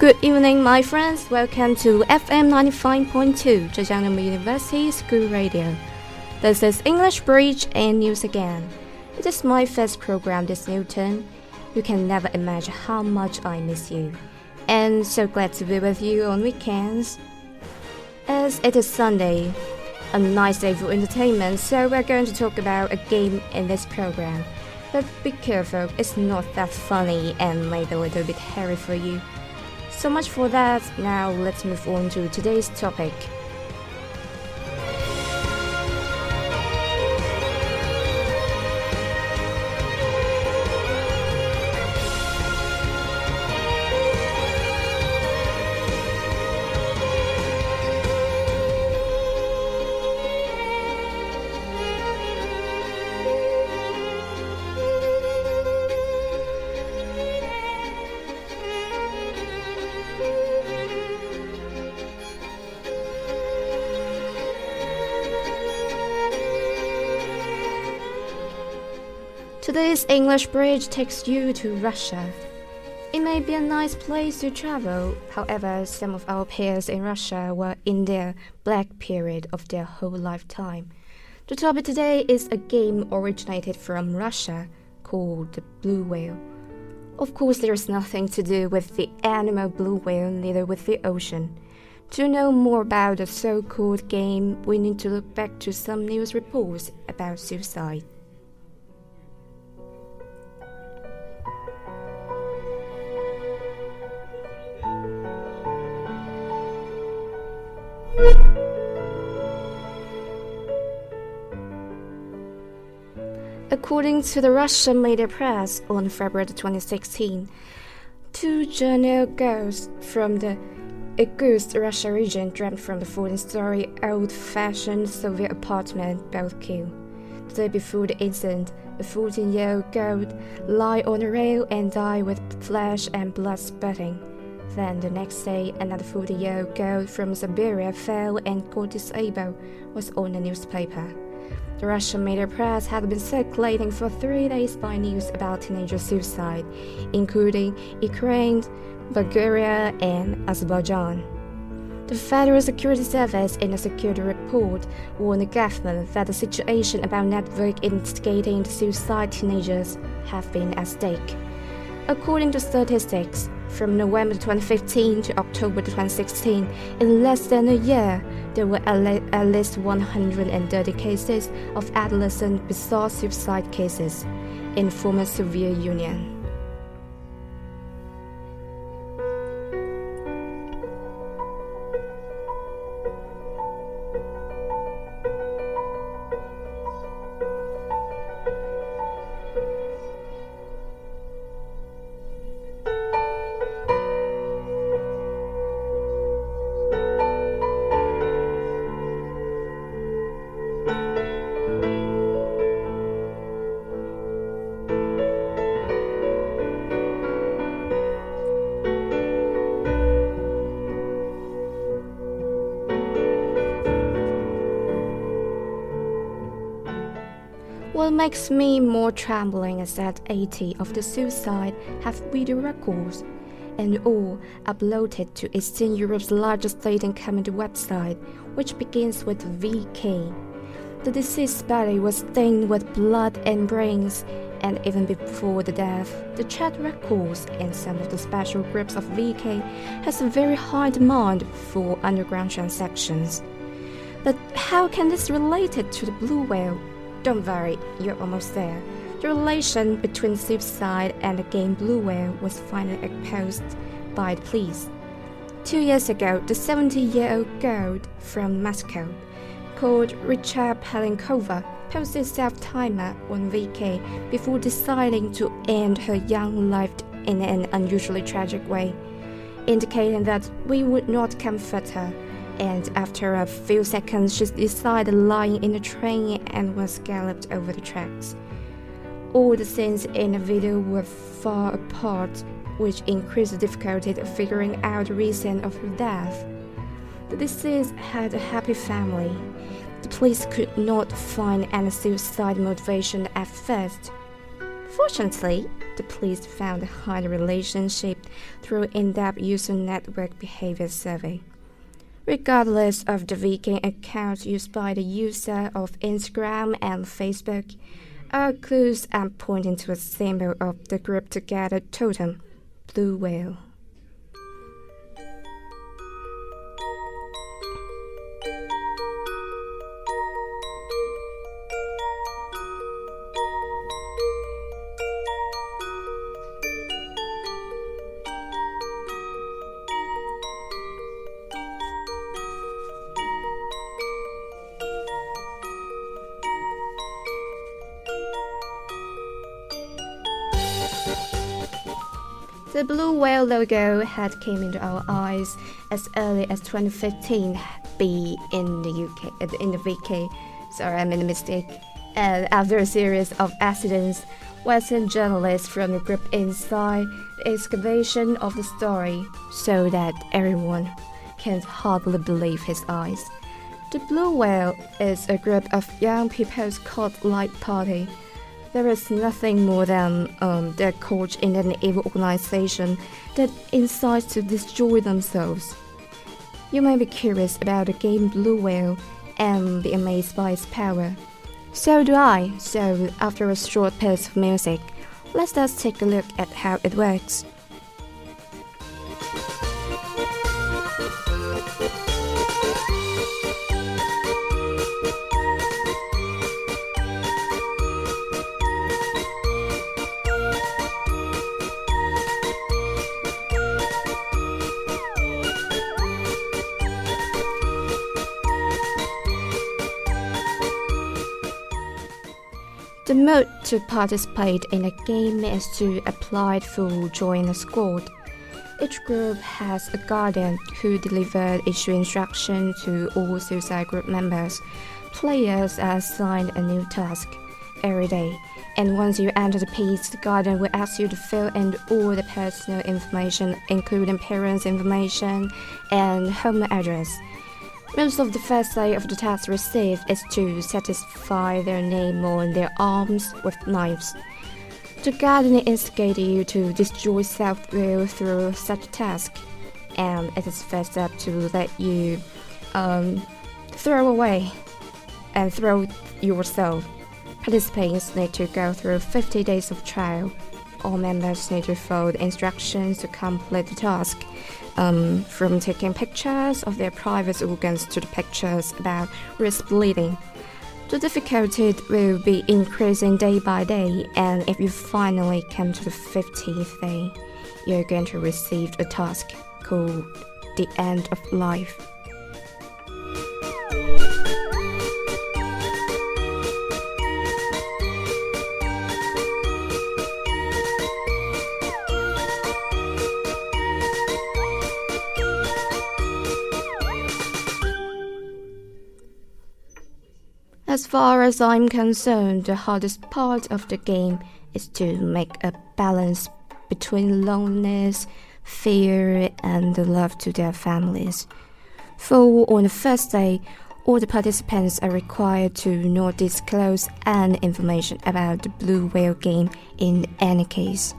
Good evening, my friends. Welcome to FM 95.2, Zhejiang University School Radio. This is English Bridge and News again. It is my first program this new term. You can never imagine how much I miss you. And so glad to be with you on weekends. As it is Sunday, a nice day for entertainment, so we're going to talk about a game in this program. But be careful, it's not that funny and maybe a little bit hairy for you. So much for that. Now let's move on to today's topic. Today's English bridge takes you to Russia. It may be a nice place to travel, however, some of our peers in Russia were in their black period of their whole lifetime. The topic today is a game originated from Russia called the Blue Whale. Of course, there's nothing to do with the animal blue whale, neither with the ocean. To know more about the so called game, we need to look back to some news reports about suicide. According to the Russian media press on February 2016, two journal girls from the Irkutsk, Russia region dreamt from the 14-story old-fashioned Soviet apartment both killed. The day before the incident, a 14-year-old girl lay on a rail and died with flesh and blood spurting. Then the next day, another 40-year-old girl from Siberia fell and got disabled was on the newspaper. The Russian media press had been circulating for three days by news about teenager suicide, including Ukraine, Bulgaria, and Azerbaijan. The Federal Security Service, in a security report, warned the government that the situation about network instigating suicide teenagers have been at stake. According to statistics, from November 2015 to October 2016, in less than a year, there were at least 130 cases of adolescent bizarre suicide cases in former Soviet Union. Makes me more trembling is that 80 of the suicide have video records, and all uploaded to Eastern Europe's largest dating community website, which begins with VK. The deceased body was stained with blood and brains, and even before the death, the chat records in some of the special groups of VK has a very high demand for underground transactions. But how can this relate to the blue whale? Don't worry, you're almost there. The relation between suicide and the game Blue Whale was finally exposed by the police. Two years ago, the 70 year old girl from Moscow, called Richard Pelenkova, posted self timer on VK before deciding to end her young life in an unusually tragic way, indicating that we would not comfort her and after a few seconds, she decided lying in the train and was galloped over the tracks. All the scenes in the video were far apart, which increased the difficulty of figuring out the reason of her death. The deceased had a happy family. The police could not find any suicide motivation at first. Fortunately, the police found a high relationship through in-depth user network behavior survey. Regardless of the VK accounts used by the user of Instagram and Facebook, our clues are pointing to a symbol of the group together totem, blue whale. The blue whale logo had came into our eyes as early as 2015, be in the UK, uh, in the VK. Sorry, I made a mistake. And after a series of accidents, Western journalists from the group inside the excavation of the story, so that everyone can hardly believe his eyes. The Blue Whale is a group of young people's cult light party there is nothing more than um, their coach in an evil organization that incites to destroy themselves. You may be curious about the game Blue Whale and be amazed by its power. So do I, so after a short piece of music, let's just take a look at how it works. The mode to participate in a game is to apply for join a squad. Each group has a guardian who delivers issue instruction to all suicide group members. Players are assigned a new task every day, and once you enter the piece, the guardian will ask you to fill in all the personal information, including parents' information and home address. Most of the first day of the task received is to satisfy their name on their arms with knives. The guardian instigated you to destroy self-will through such task, and it is first up to let you um, throw away and throw yourself. Participants need to go through 50 days of trial. All members need to follow the instructions to complete the task um, from taking pictures of their private organs to the pictures about wrist bleeding. The difficulty will be increasing day by day, and if you finally come to the 50th day, you're going to receive a task called the end of life. As far as I'm concerned, the hardest part of the game is to make a balance between loneliness, fear, and love to their families. For on the first day, all the participants are required to not disclose any information about the Blue Whale game in any case.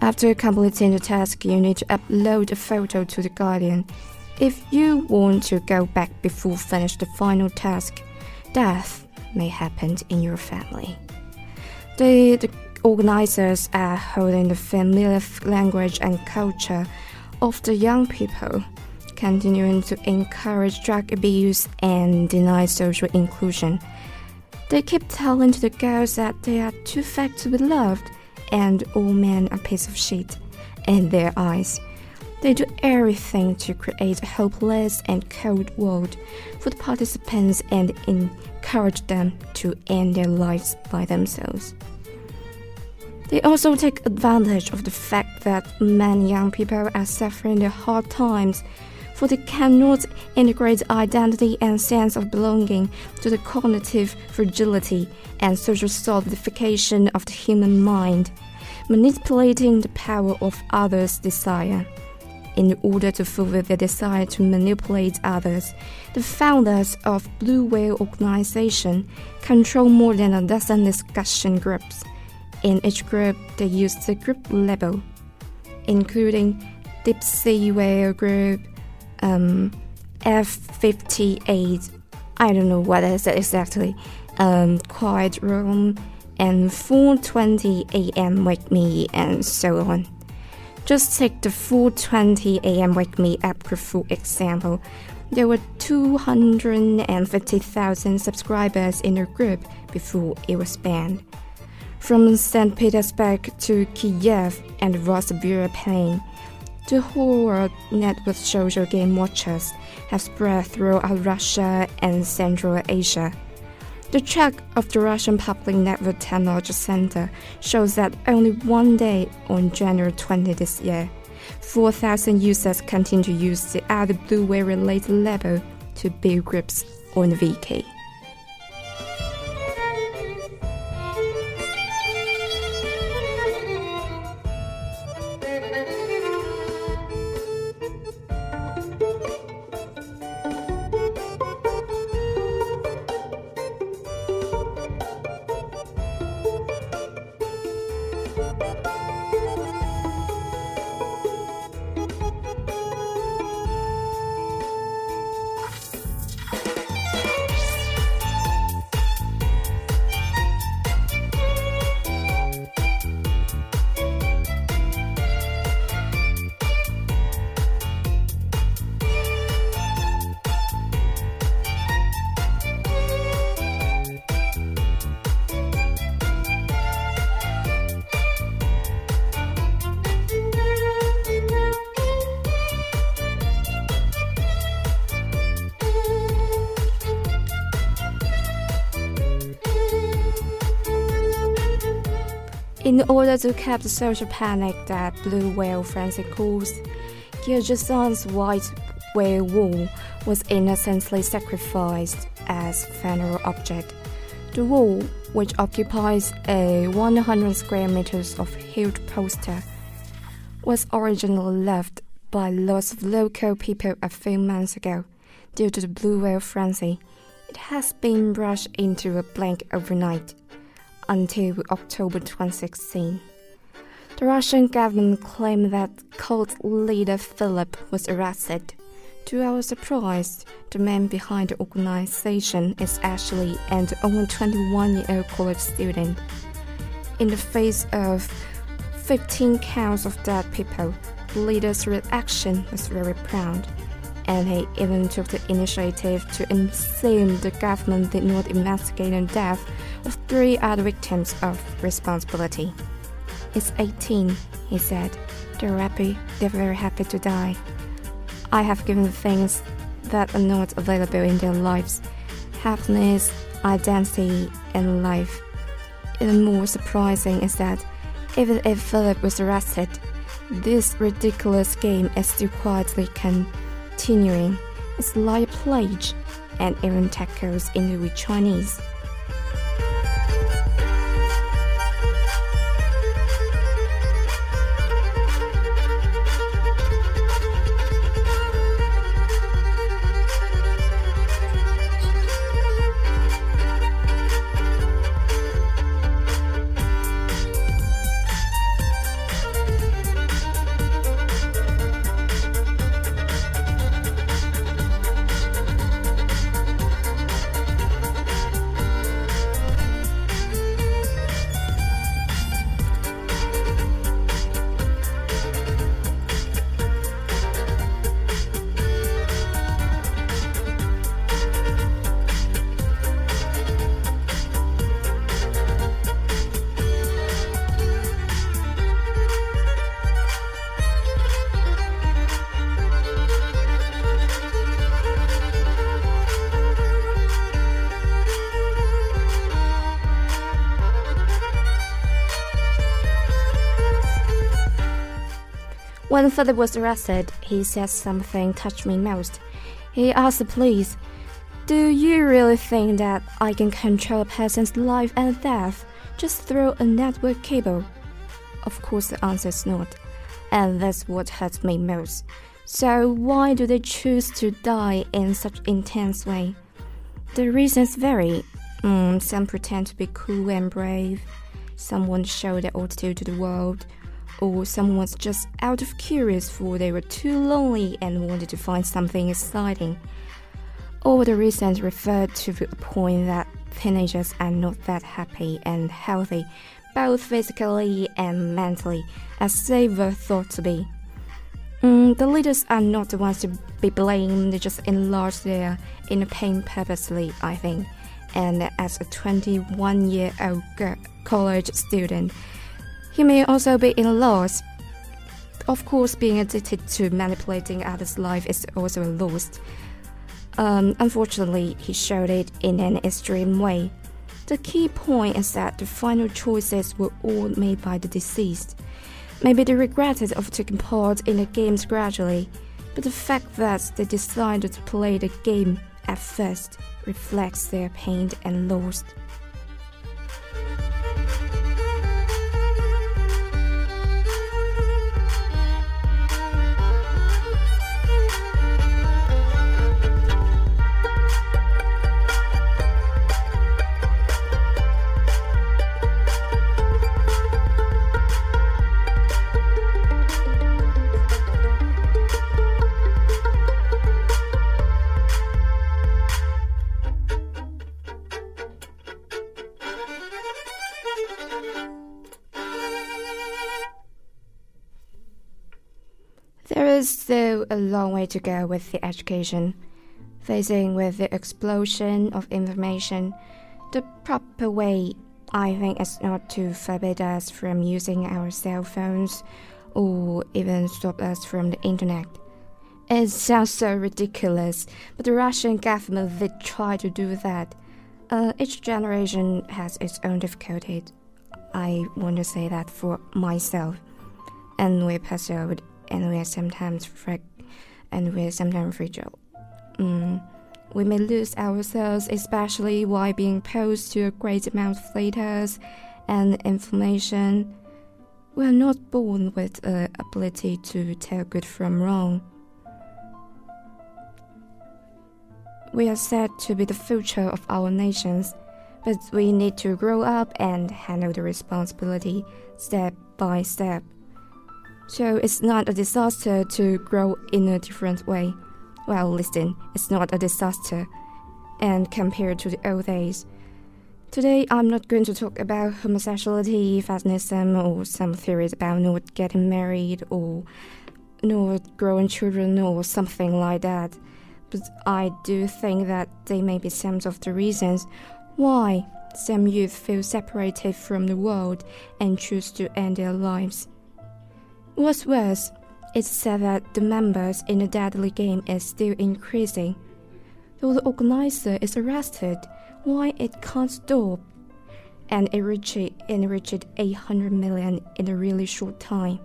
After completing the task, you need to upload a photo to the Guardian. If you want to go back before finish the final task, death may happen in your family. The, organizers are holding the familiar language and culture of the young people, continuing to encourage drug abuse and deny social inclusion. They keep telling the girls that they are too fat to be loved and all men are piece of shit in their eyes. They do everything to create a hopeless and cold world for the participants and encourage them to end their lives by themselves. They also take advantage of the fact that many young people are suffering the hard times, for they cannot integrate identity and sense of belonging to the cognitive fragility and social solidification of the human mind, manipulating the power of others' desire in order to fulfill their desire to manipulate others. The founders of Blue Whale Organization control more than a dozen discussion groups, In each group, they use the group label, including Deep Sea Whale Group, um, F58, I don't know what is it exactly, um, Quiet Room, and 4:20 a.m. Wake Me, and so on. Just take the 4:20 a.m. Wake Me Up for example. There were 250,000 subscribers in the group before it was banned. From St. Petersburg to Kiev and Plain, the whole world network social game watchers have spread throughout Russia and Central Asia. The track of the Russian Public Network Technology Center shows that only one day on January 20 this year, 4,000 users continue to use the other Blue Whale related label to build groups on VK. In order to cap the social panic that blue whale frenzy caused, Kyrgyzstan's white whale wall was innocently sacrificed as funeral object. The wall, which occupies a 100 square meters of huge poster, was originally left by lots of local people a few months ago due to the blue whale frenzy. It has been brushed into a blank overnight until October 2016. The Russian government claimed that cult leader Philip was arrested. To our surprise, the man behind the organization is actually an only 21 year old college student. In the face of 15 counts of dead people, the leader's reaction was very proud, and he even took the initiative to insist the government did not investigate the death of three other victims of responsibility. It's 18, he said. They're happy, they're very happy to die. I have given things that are not available in their lives happiness, identity, and life. Even more surprising is that even if Philip was arrested, this ridiculous game is still quietly continuing. It's like a plague and even tackles in the Chinese. When Philip was arrested, he said something touched me most. He asked the police, Do you really think that I can control a person's life and death just through a network cable? Of course, the answer is not. And that's what hurts me most. So, why do they choose to die in such intense way? The reasons vary. Mm, some pretend to be cool and brave. someone show their attitude to the world, or someone was just out of curious for they were too lonely and wanted to find something exciting. All the reasons referred to the point that teenagers are not that happy and healthy, both physically and mentally, as they were thought to be. Mm, the leaders are not the ones to be blamed, they just enlarge their inner pain purposely, I think. And as a 21 year old college student, he may also be in a loss. Of course, being addicted to manipulating others' life is also a loss. Um, unfortunately, he showed it in an extreme way. The key point is that the final choices were all made by the deceased. Maybe they regretted of taking part in the games gradually, but the fact that they decided to play the game at first reflects their pain and loss. A long way to go with the education. Facing with the explosion of information, the proper way, I think, is not to forbid us from using our cell phones or even stop us from the internet. It sounds so ridiculous, but the Russian government did try to do that. Uh, each generation has its own difficulties. I want to say that for myself. And we pursued and we are sometimes and we are sometimes fragile. Mm. We may lose ourselves, especially while being exposed to a great amount of letters and information. We are not born with the ability to tell good from wrong. We are said to be the future of our nations, but we need to grow up and handle the responsibility step by step. So it's not a disaster to grow in a different way. Well, listen, it's not a disaster. And compared to the old days, today I'm not going to talk about homosexuality, feminism, or some theories about not getting married or not growing children or something like that. But I do think that they may be some of the reasons why some youth feel separated from the world and choose to end their lives. What's worse, it's said that the members in the deadly game is still increasing. Though the organizer is arrested, why it can't stop? And it reached, it reached 800 million in a really short time.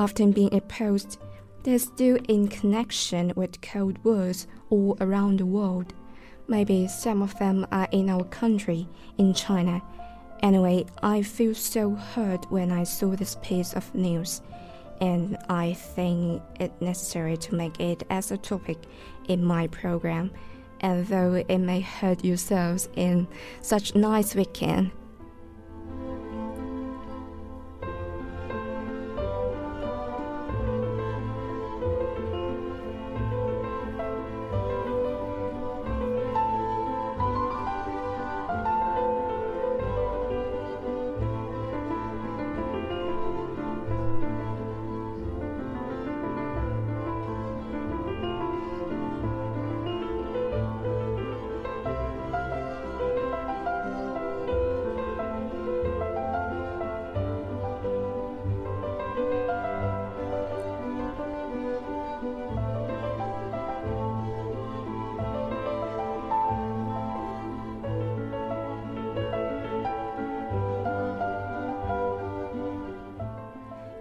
Often being opposed, they're still in connection with Cold Wars all around the world. Maybe some of them are in our country, in China. Anyway, I feel so hurt when I saw this piece of news and I think it necessary to make it as a topic in my program. And though it may hurt yourselves in such nice weekend,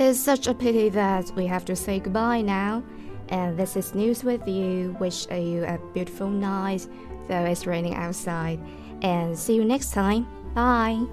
It's such a pity that we have to say goodbye now. And this is News with You. Wish you a beautiful night, though it's raining outside. And see you next time. Bye.